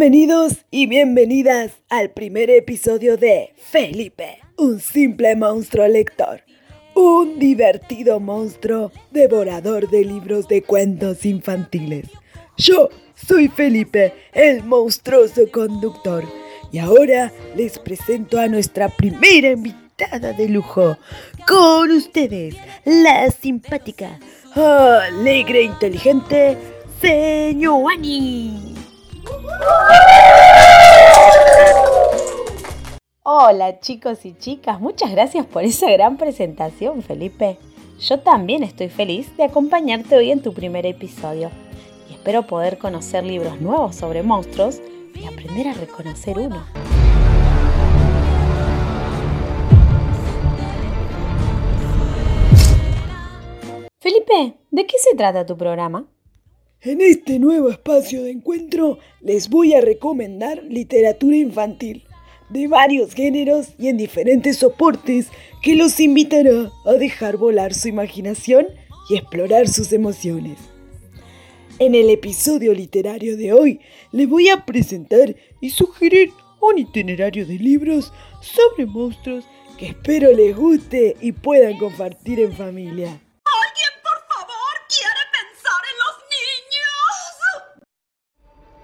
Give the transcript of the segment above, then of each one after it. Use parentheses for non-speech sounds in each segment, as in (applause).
Bienvenidos y bienvenidas al primer episodio de Felipe, un simple monstruo lector, un divertido monstruo devorador de libros de cuentos infantiles. Yo soy Felipe, el monstruoso conductor, y ahora les presento a nuestra primera invitada de lujo. Con ustedes, la simpática, alegre e inteligente, Señuani. Hola chicos y chicas, muchas gracias por esa gran presentación Felipe. Yo también estoy feliz de acompañarte hoy en tu primer episodio y espero poder conocer libros nuevos sobre monstruos y aprender a reconocer uno. Felipe, ¿de qué se trata tu programa? En este nuevo espacio de encuentro les voy a recomendar literatura infantil de varios géneros y en diferentes soportes que los invitará a dejar volar su imaginación y explorar sus emociones. En el episodio literario de hoy les voy a presentar y sugerir un itinerario de libros sobre monstruos que espero les guste y puedan compartir en familia.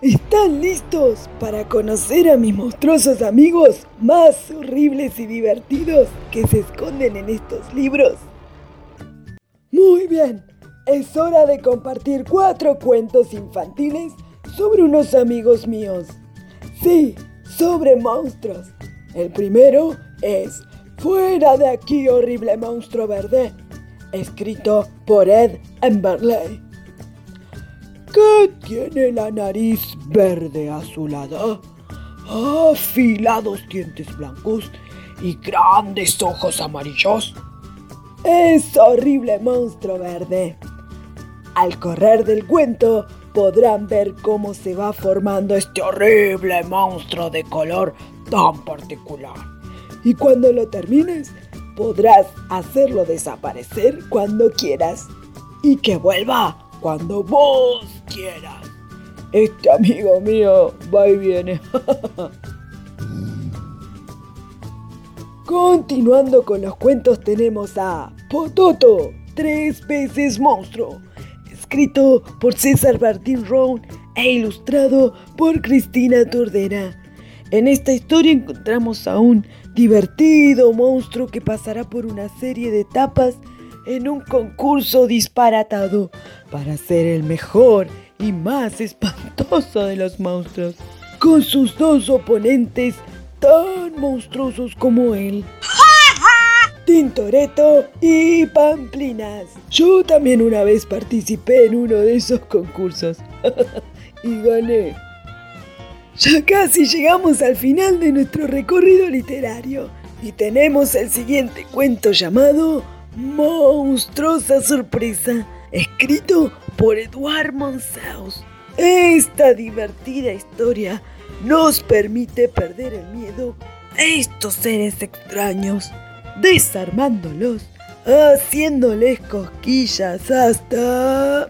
¿Están listos para conocer a mis monstruosos amigos más horribles y divertidos que se esconden en estos libros? Muy bien, es hora de compartir cuatro cuentos infantiles sobre unos amigos míos. Sí, sobre monstruos. El primero es Fuera de aquí, horrible monstruo verde, escrito por Ed Emberley que tiene la nariz verde azulada, afilados dientes blancos y grandes ojos amarillos. Es horrible monstruo verde. Al correr del cuento podrán ver cómo se va formando este horrible monstruo de color tan particular. Y cuando lo termines, podrás hacerlo desaparecer cuando quieras y que vuelva cuando vos quieras. Este amigo mío va y viene. (laughs) Continuando con los cuentos tenemos a Pototo, tres veces monstruo, escrito por César Martín Round e ilustrado por Cristina Tordera. En esta historia encontramos a un divertido monstruo que pasará por una serie de etapas en un concurso disparatado para ser el mejor y más espantoso de los monstruos, con sus dos oponentes tan monstruosos como él. Tintoretto y Pamplinas. Yo también una vez participé en uno de esos concursos (laughs) y gané. Ya casi llegamos al final de nuestro recorrido literario y tenemos el siguiente cuento llamado Monstruosa sorpresa, escrito por Eduard Monsaus. Esta divertida historia nos permite perder el miedo a estos seres extraños, desarmándolos, haciéndoles cosquillas hasta...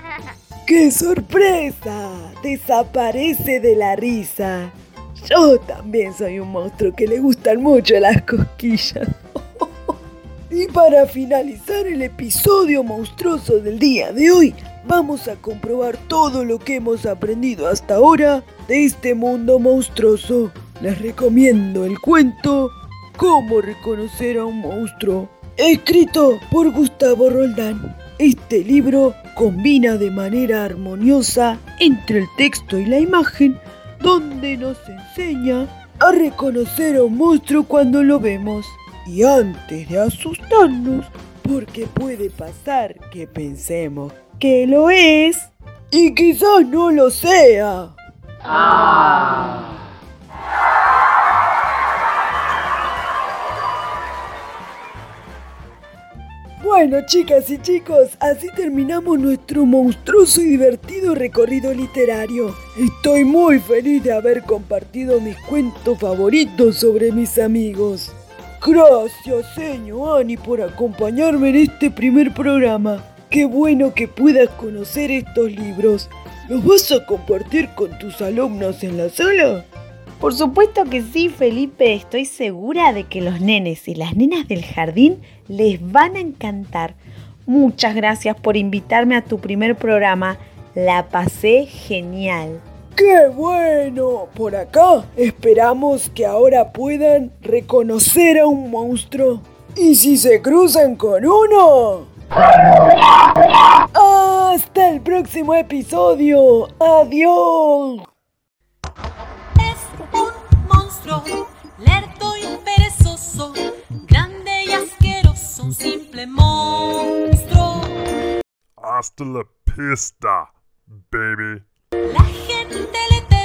(laughs) ¡Qué sorpresa! Desaparece de la risa. Yo también soy un monstruo que le gustan mucho las cosquillas. Para finalizar el episodio monstruoso del día de hoy, vamos a comprobar todo lo que hemos aprendido hasta ahora de este mundo monstruoso. Les recomiendo el cuento Cómo reconocer a un monstruo, escrito por Gustavo Roldán. Este libro combina de manera armoniosa entre el texto y la imagen, donde nos enseña a reconocer a un monstruo cuando lo vemos. Y antes de asustarnos, porque puede pasar que pensemos que lo es y quizás no lo sea. Bueno, chicas y chicos, así terminamos nuestro monstruoso y divertido recorrido literario. Estoy muy feliz de haber compartido mis cuentos favoritos sobre mis amigos. Gracias, señor Ani, por acompañarme en este primer programa. Qué bueno que puedas conocer estos libros. ¿Los vas a compartir con tus alumnos en la sala? Por supuesto que sí, Felipe. Estoy segura de que los nenes y las nenas del jardín les van a encantar. Muchas gracias por invitarme a tu primer programa. La pasé genial. ¡Qué bueno! Por acá esperamos que ahora puedan reconocer a un monstruo. ¿Y si se cruzan con uno? Hasta el próximo episodio. Adiós. Es un monstruo, lerdo y perezoso, grande y asqueroso, un simple monstruo. Hasta la pista, baby. La gente le